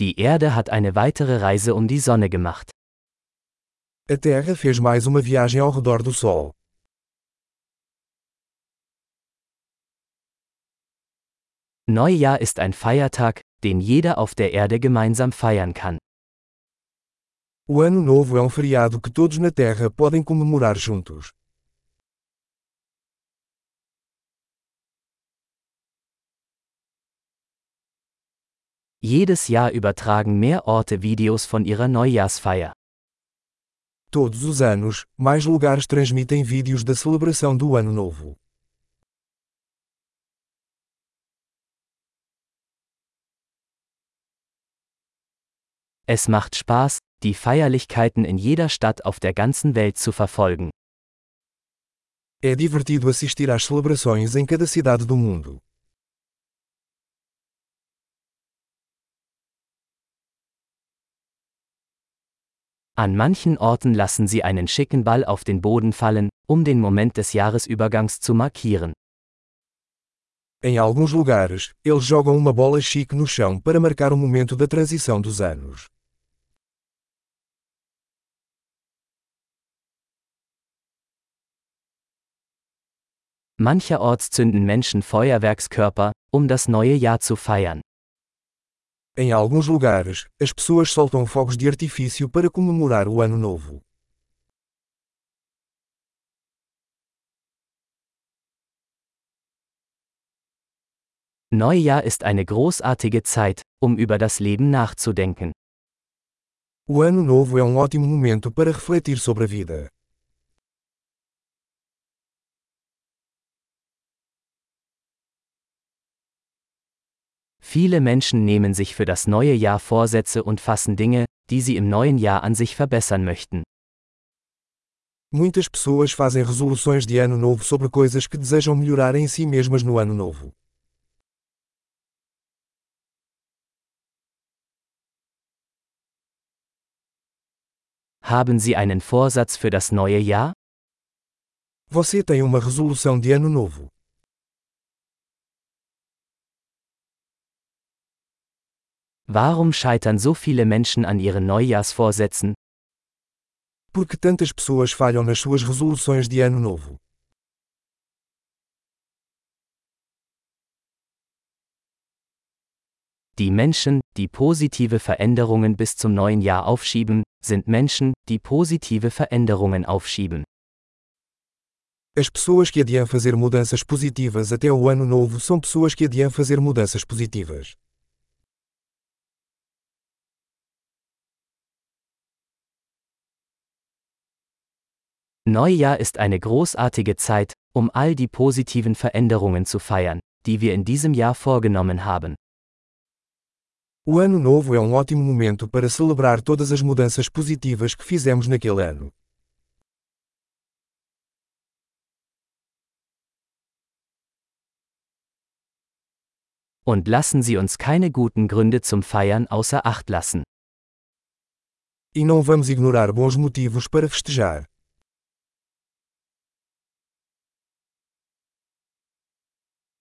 Die Erde hat eine weitere Reise um die Sonne gemacht. A Terra fez mais uma viagem ao redor do Sol. Neujahr ist ein Feiertag, den jeder auf der Erde gemeinsam feiern kann. O Ano Novo é um feriado que todos na Terra podem comemorar juntos. Jedes Jahr übertragen mehr Orte Videos von ihrer Neujahrsfeier. Todos os anos, mais lugares transmitem vídeos da celebração do Ano Novo. Es macht Spaß, die Feierlichkeiten in jeder Stadt auf der ganzen Welt zu verfolgen. É divertido assistir às celebrações em cada cidade do mundo. An manchen Orten lassen sie einen schicken Ball auf den Boden fallen, um den Moment des Jahresübergangs zu markieren. Em alguns lugares, eles jogam uma bola chique no chão para marcar o momento da transição dos anos. Mancherorts zünden Menschen Feuerwerkskörper, um das neue Jahr zu feiern. Em alguns lugares, as pessoas soltam fogos de artifício para comemorar o Ano Novo. Neujahr ist eine großartige Zeit, um über das Leben nachzudenken. O Ano Novo é um ótimo momento para refletir sobre a vida. Viele Menschen nehmen sich für das neue Jahr Vorsätze und fassen Dinge, die sie im neuen Jahr an sich verbessern möchten. Muitas pessoas fazem resoluções de ano novo sobre coisas que desejam melhorar em si mesmas no ano novo. Haben Sie einen Vorsatz für das neue Jahr? Você tem uma resolução de ano novo. Warum scheitern so viele Menschen an ihren Neujahrsvorsätzen? Por que tantas pessoas falham nas suas resoluções de ano novo? Die Menschen, die positive Veränderungen bis zum neuen Jahr aufschieben, sind Menschen, die positive Veränderungen aufschieben. As pessoas que adiam fazer mudanças positivas até o ano novo são pessoas que adiam fazer mudanças positivas. Neujahr ist eine großartige Zeit, um all die positiven Veränderungen zu feiern, die wir in diesem Jahr vorgenommen haben. O Ano Novo é um ótimo momento para celebrar todas as mudanças positivas que fizemos naquele ano. Und lassen Sie uns keine guten Gründe zum Feiern außer Acht lassen. E não vamos ignorar bons motivos para festejar.